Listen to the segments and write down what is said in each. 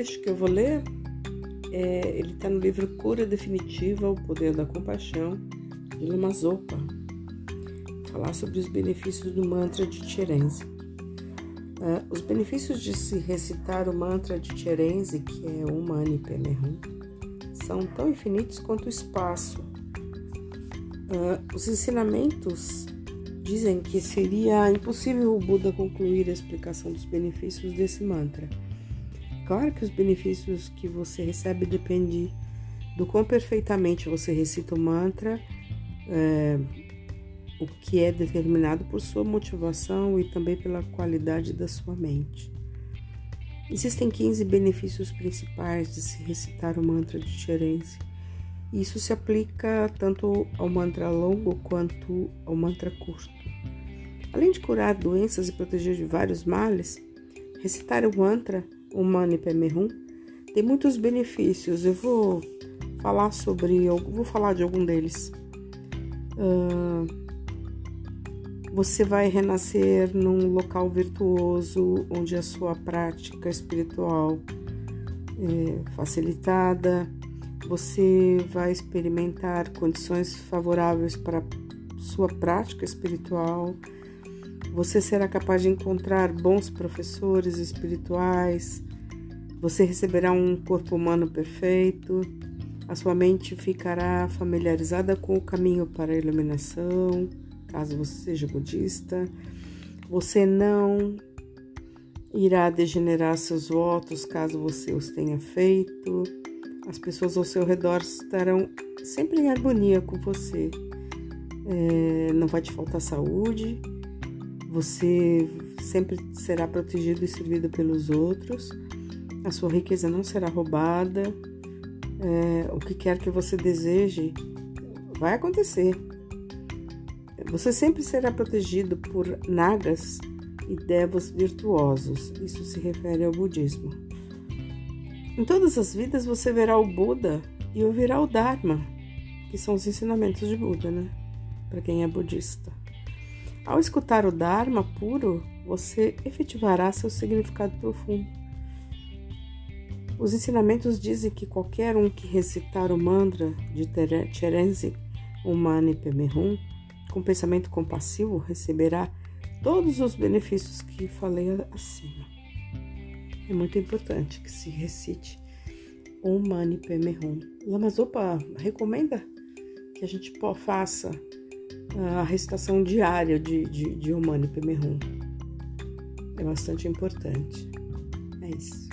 trecho que eu vou ler, é, ele está no livro Cura Definitiva, O Poder da Compaixão, de Lama Zopa. Falar sobre os benefícios do mantra de Cherenze. Uh, os benefícios de se recitar o mantra de Cherenze, que é o Mani Padme são tão infinitos quanto o espaço. Uh, os ensinamentos dizem que seria impossível o Buda concluir a explicação dos benefícios desse mantra. Claro que os benefícios que você recebe dependem do quão perfeitamente você recita o mantra, é, o que é determinado por sua motivação e também pela qualidade da sua mente. Existem 15 benefícios principais de se recitar o mantra de Cherense. Isso se aplica tanto ao mantra longo quanto ao mantra curto. Além de curar doenças e proteger de vários males, recitar o mantra o Mani Padme Hum, tem muitos benefícios. Eu vou falar sobre, eu vou falar de algum deles. Uh, você vai renascer num local virtuoso onde a sua prática espiritual é facilitada. Você vai experimentar condições favoráveis para sua prática espiritual você será capaz de encontrar bons professores espirituais. Você receberá um corpo humano perfeito. A sua mente ficará familiarizada com o caminho para a iluminação, caso você seja budista. Você não irá degenerar seus votos caso você os tenha feito. As pessoas ao seu redor estarão sempre em harmonia com você. É, não vai te faltar saúde você sempre será protegido e servido pelos outros. A sua riqueza não será roubada. É, o que quer que você deseje vai acontecer. Você sempre será protegido por nagas e devas virtuosos. Isso se refere ao budismo. Em todas as vidas você verá o Buda e ouvirá o Dharma, que são os ensinamentos de Buda, né? Para quem é budista. Ao escutar o Dharma puro, você efetivará seu significado profundo. Os ensinamentos dizem que qualquer um que recitar o mantra de Terenzi Umani Pemerhum com pensamento compassivo receberá todos os benefícios que falei acima. É muito importante que se recite o Mani Pemerhum. Lama Zopa recomenda que a gente faça a recitação diária de, de, de Humane Pemerrum. É bastante importante. É isso.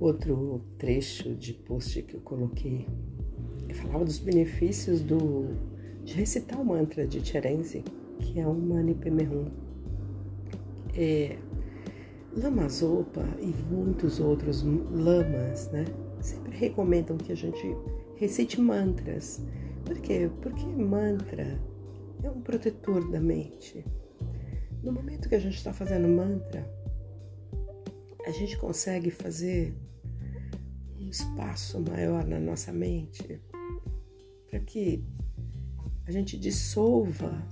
Outro trecho de post que eu coloquei eu falava dos benefícios do, de recitar o mantra de Cherenzi, que é o Mani Pemerhum. É, Lama Zopa e muitos outros lamas, né? Sempre recomendam que a gente recite mantras. Por quê? Porque mantra é um protetor da mente. No momento que a gente está fazendo mantra, a gente consegue fazer um espaço maior na nossa mente para que a gente dissolva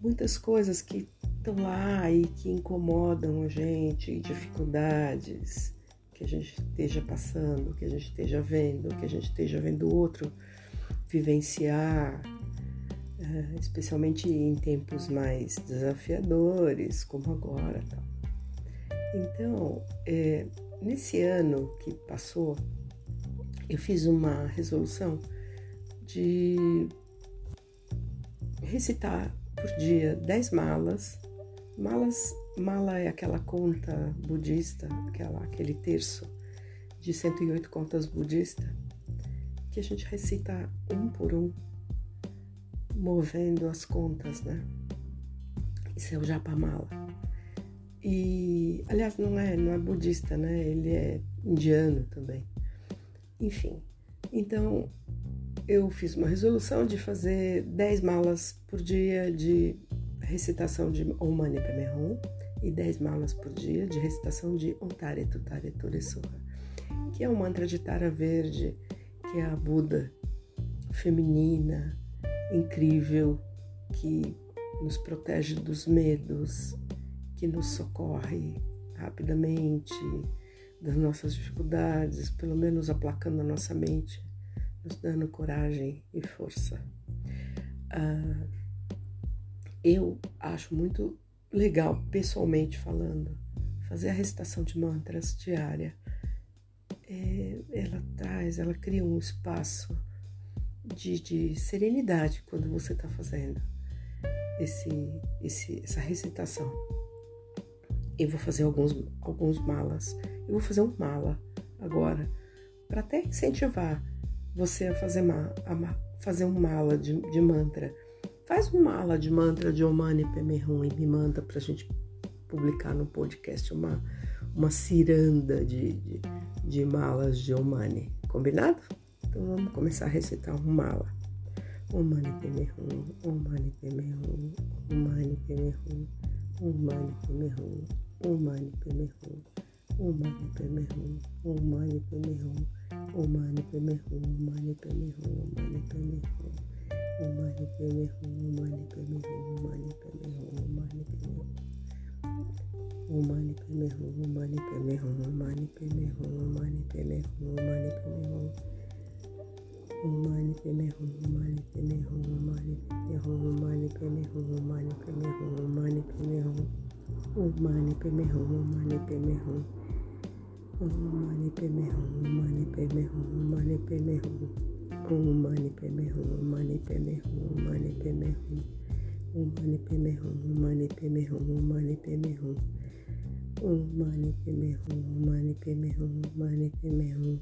muitas coisas que estão lá e que incomodam a gente, dificuldades que a gente esteja passando, que a gente esteja vendo, que a gente esteja vendo outro vivenciar, eh, especialmente em tempos mais desafiadores, como agora. Então, é, nesse ano que passou, eu fiz uma resolução de recitar por dia 10 malas Malas, mala é aquela conta budista, aquela, aquele terço de 108 contas budistas, que a gente recita um por um, movendo as contas, né? Isso é o Japamala. E, aliás, não é, não é budista, né? Ele é indiano também. Enfim, então eu fiz uma resolução de fazer 10 malas por dia de recitação de Om Mani Padme Hum e 10 malas por dia de recitação de Om Tare Tutare Turesura, que é o mantra de Tara Verde, que é a Buda feminina, incrível que nos protege dos medos, que nos socorre rapidamente das nossas dificuldades, pelo menos aplacando a nossa mente, nos dando coragem e força. Ah, eu acho muito legal, pessoalmente falando, fazer a recitação de mantras diária. É, ela traz, ela cria um espaço de, de serenidade quando você está fazendo esse, esse, essa recitação. Eu vou fazer alguns, alguns malas. Eu vou fazer um mala agora, para até incentivar você a fazer, ma, a fazer um mala de, de mantra. Faz um mala de mantra de Omani Pemerrum e me manda para a gente publicar no podcast uma, uma ciranda de, de, de malas de Omani. Combinado? Então vamos começar a recitar um mala. Om Mani Padme Hum, Om Mani Padme Hum, Om Mani Padme Hum, Om Mani Padme Hum, Om Mani Padme Hum, Om Mani Padme Hum, Om Mani Padme Hum, Om Mani Padme Hum, Om Mani Padme Hum, Om Mani Padme Hum, Om Mani Padme Hum, Om Mani Padme Hum, Om Mani Padme Hum, Om Mani Padme Hum. Om Mani Padme Hum, Om Mani Padme Hum, Om Mani Padme Hum, Om Mani Padme Hum, Om Mani Padme Hum. Humani peme hum, humani peme hum, humani peme hum, humani peme hum, humani peme hum, humani peme hum, humani peme hum, humani peme hum, humani Om Mani Padme Hum, Mani Padme Hum, Mani Padme Hum. Om Mani Padme Hum, Mani Padme Hum, Mani Padme Hum. Om Mani Padme Hum, Mani Padme Hum, Mani Padme Hum.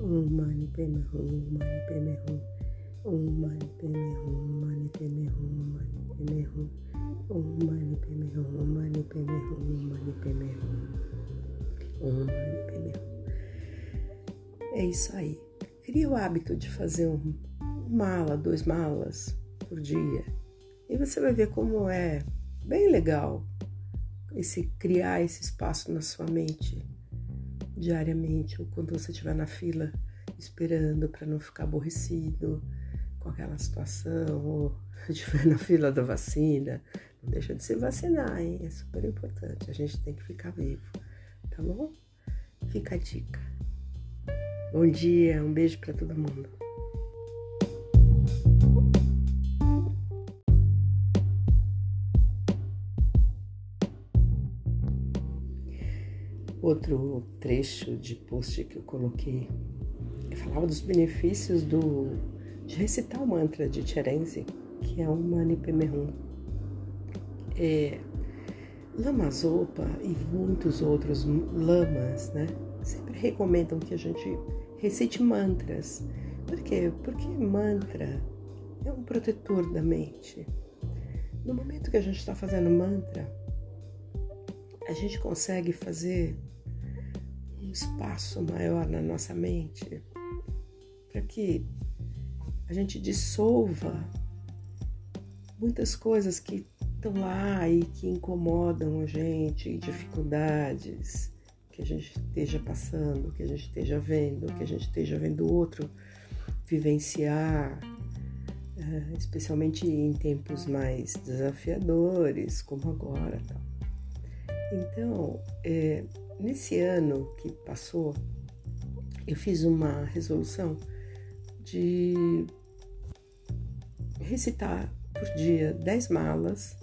Om Mani Padme Hum, Mani Padme Hum. Om Mani Padme Hum, Mani Padme Hum, Mani Padme Hum. Om Mani Padme Hum, Mani Padme Hum, Mani Padme Hum. Om Mani Padme Hum. É isso aí. Cria o hábito de fazer um mala, dois malas por dia. E você vai ver como é bem legal esse criar esse espaço na sua mente diariamente ou quando você estiver na fila esperando para não ficar aborrecido com aquela situação ou estiver na fila da vacina, não deixa de se vacinar, hein? É super importante. A gente tem que ficar vivo, tá bom? Fica a dica. Bom dia, um beijo para todo mundo. Outro trecho de post que eu coloquei falava dos benefícios do, de recitar o mantra de Cherenzi, que é o Mani Pemerhum. É, Lama Zopa e muitos outros lamas, né, sempre recomendam que a gente recite mantras. Por quê? Porque mantra é um protetor da mente. No momento que a gente está fazendo mantra, a gente consegue fazer espaço maior na nossa mente para que a gente dissolva muitas coisas que estão lá e que incomodam a gente, dificuldades que a gente esteja passando, que a gente esteja vendo, que a gente esteja vendo outro vivenciar, eh, especialmente em tempos mais desafiadores, como agora. Então, é, Nesse ano que passou, eu fiz uma resolução de recitar por dia 10 malas.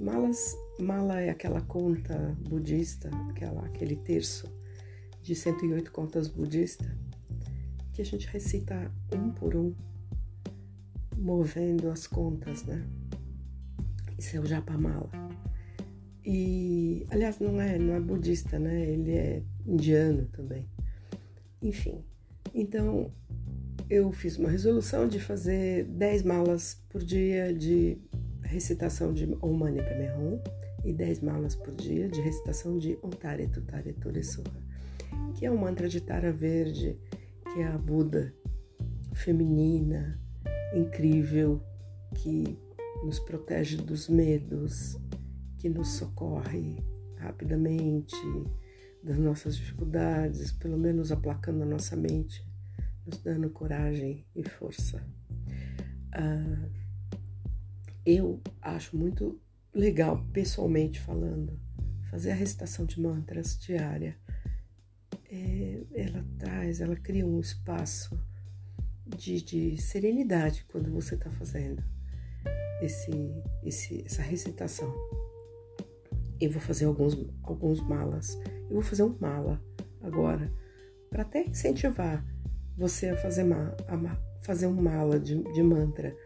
Malas, mala é aquela conta budista, aquela, aquele terço de 108 contas budistas, que a gente recita um por um, movendo as contas, né? Isso é o Japamala. E, aliás, não é, não é budista, né? Ele é indiano também. Enfim, então eu fiz uma resolução de fazer 10 malas por dia de recitação de Om Mani Padme Hum e 10 malas por dia de recitação de Om Tare Tutare Turesuha, que é um mantra de Tara Verde, que é a Buda feminina, incrível, que nos protege dos medos, que nos socorre rapidamente das nossas dificuldades, pelo menos aplacando a nossa mente, nos dando coragem e força. Ah, Eu acho muito legal, pessoalmente falando, fazer a recitação de mantras diária. É, ela traz, ela cria um espaço de, de serenidade quando você está fazendo esse, esse, essa recitação. Eu vou fazer alguns, alguns malas. Eu vou fazer um mala agora, para até incentivar você a fazer, ma, a fazer um mala de, de mantra.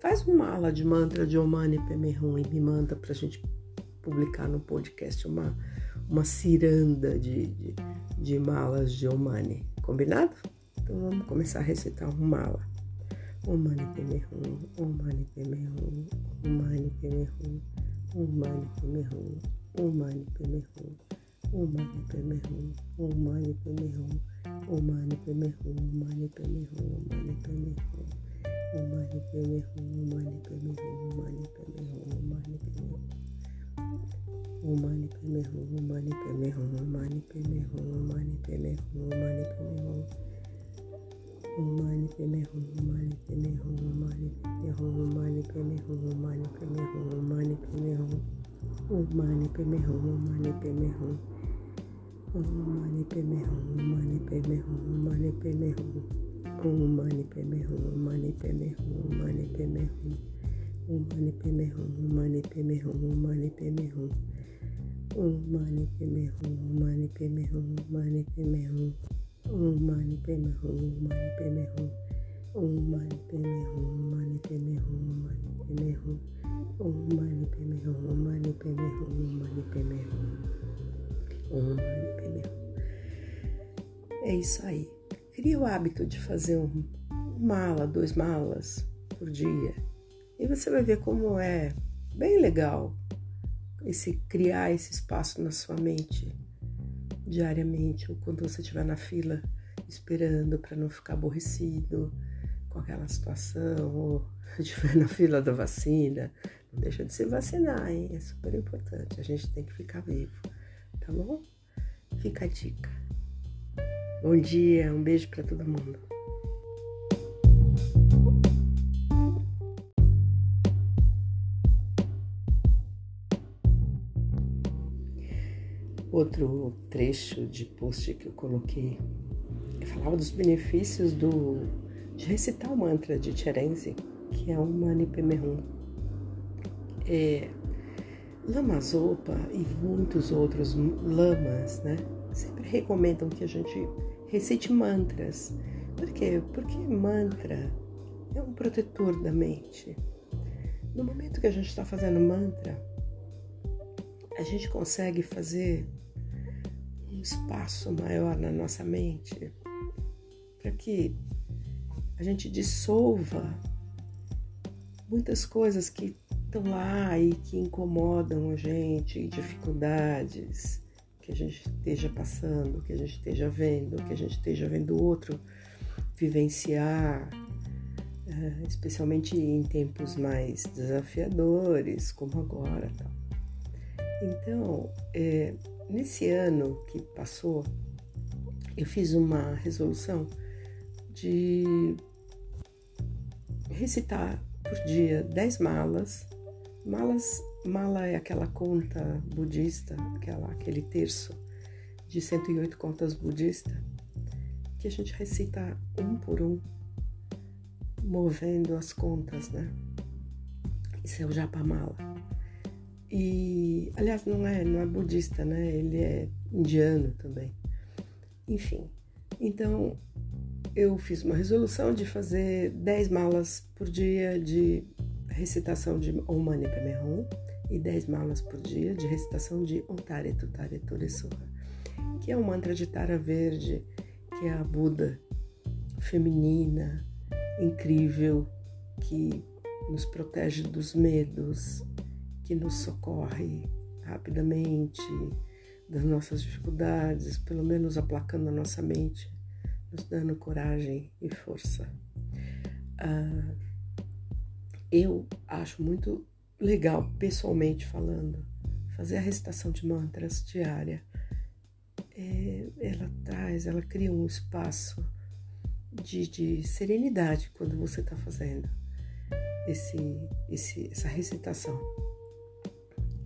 Faz um mala de mantra de Omani Pemerhum e me manda para a gente publicar no podcast uma, uma ciranda de, de, de malas de Omani. Combinado? Então vamos começar a recitar um mala. Om Mani Padme Hum, Om Mani Padme Hum, Om Mani Padme Hum, Om Mani Padme Hum, Om Mani Padme Hum, Om Mani Padme Hum, Om Mani Padme Hum, Om Mani Padme Hum, Om Mani Padme Hum, Om Mani Padme Hum, Om Mani Padme Hum, Om Mani Padme Hum, Om Mani Padme Hum, Om Mani Padme Hum. Om Mani Padme Hum, Om Mani Padme Hum, Om Mani Padme Hum, Om Mani Padme Hum, Om Mani Padme Hum. Humani peme hum, humani peme hum, humani peme hum, humani peme hum, humani peme hum, humani peme hum, humani peme hum, humani peme hum, humani peme hum, humani peme hum, humani peme hum, humani peme hum, humani peme hum, humani peme hum, humani peme hum, humani peme hum, humani peme hum, humani peme hum, humani peme hum, humani peme hum. Om mani padme hum, om mani padme hum, om mani padme hum, om mani padme hum, om mani padme hum, om mani padme hum, om mani padme hum, om mani padme hum, om mani padme hum. É isso aí. Cria o hábito de fazer um mala, dois malas por dia. E você vai ver como é bem legal esse criar esse espaço na sua mente diariamente, ou quando você estiver na fila esperando para não ficar aborrecido com aquela situação, ou estiver na fila da vacina, não deixa de se vacinar, hein? É super importante. A gente tem que ficar vivo, tá bom? Fica a dica. Bom dia, um beijo para todo mundo. Outro trecho de post que eu coloquei eu falava dos benefícios do, de recitar o mantra de Cherenzi, que é o Mani Pemerhum. É, Lama Zopa e muitos outros lamas, né, sempre recomendam que a gente recite mantras. Por quê? Porque mantra é um protetor da mente. No momento que a gente está fazendo mantra, a gente consegue fazer um espaço maior na nossa mente para que a gente dissolva muitas coisas que estão lá e que incomodam a gente, dificuldades que a gente esteja passando, que a gente esteja vendo, que a gente esteja vendo o outro vivenciar, eh, especialmente em tempos mais desafiadores, como agora. Então, é, Nesse ano que passou, eu fiz uma resolução de recitar por dia 10 malas. Malas, mala é aquela conta budista, aquela, aquele terço de 108 contas budista, que a gente recita um por um, movendo as contas, né? Isso é o Japamala. E, aliás, não é, não é budista, né? Ele é indiano também. Enfim, então eu fiz uma resolução de fazer 10 malas por dia de recitação de Om Mani Padme Hum e 10 malas por dia de recitação de Om Tare Tutare Turesura, que é um mantra de Tara Verde, que é a Buda feminina, incrível, que nos protege dos medos, que nos socorre rapidamente das nossas dificuldades, pelo menos aplacando a nossa mente, nos dando coragem e força. Uh, eu acho muito legal, pessoalmente falando, fazer a recitação de mantras diária. É, ela traz, ela cria um espaço de, de serenidade quando você está fazendo esse, esse, essa recitação.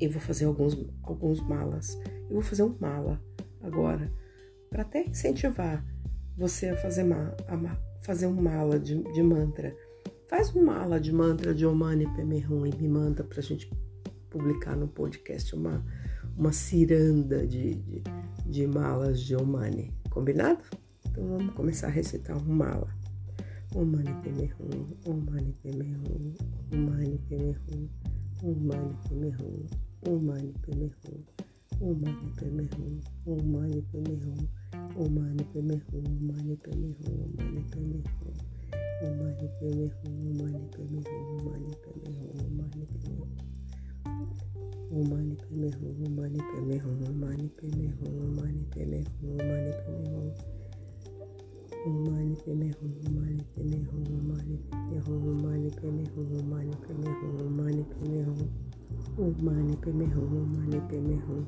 Eu vou fazer alguns, alguns malas. Eu vou fazer um mala agora, para até incentivar você a fazer, ma, a fazer um mala de, de mantra. Faz um mala de mantra de Omani Pemerrum e me manda para a gente publicar no podcast uma, uma ciranda de, de, de malas de Omani. Combinado? Então vamos começar a recitar um mala. Om Mani Padme Hum, Om Mani Padme Hum, Om Mani Padme Hum, Om Mani Padme Hum, Om Mani Padme Hum, Om Mani Padme Hum, Om Mani Padme Hum, Om Mani Padme Hum, Om Mani Padme Hum, Om Mani Padme Hum, Om Mani Padme Hum, Om Mani Padme Hum, Om Mani Padme Hum, Om Mani Padme Hum. Om Mani Padme Hum, Om Mani Padme Hum,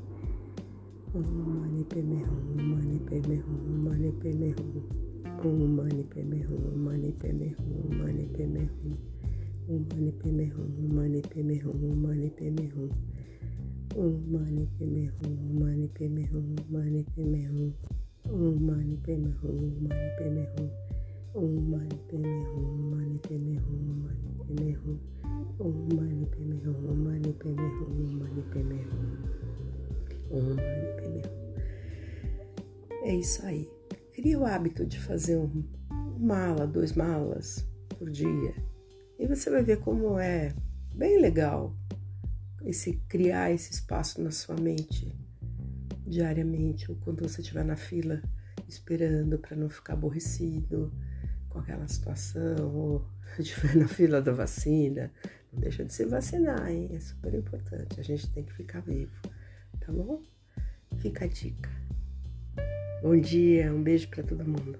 Om Mani Padme Hum, Om Mani Padme Hum, Om Mani Padme Hum. Humani peme hum, humani peme hum, humani peme hum, humani peme hum, humani peme hum, humani peme hum, humani peme hum, humani peme hum, humani peme hum, humani peme hum, humani peme hum, humani peme hum, humani peme hum, humani peme hum, humani peme hum, humani peme hum, humani peme hum, humani peme hum, humani peme hum, humani peme hum. Om mani padme hum, om mani padme hum, om mani padme hum, om mani padme hum, om mani padme hum, om mani padme hum, om mani padme hum, om mani padme hum, om mani padme hum. É isso aí. Cria o hábito de fazer um mala, dois malas por dia. E você vai ver como é bem legal esse criar esse espaço na sua mente diariamente, ou quando você estiver na fila esperando para não ficar aborrecido com aquela situação, ou estiver na fila da vacina, não deixa de se vacinar, hein? É super importante. A gente tem que ficar vivo, tá bom? Fica a dica. Bom dia, um beijo para todo mundo.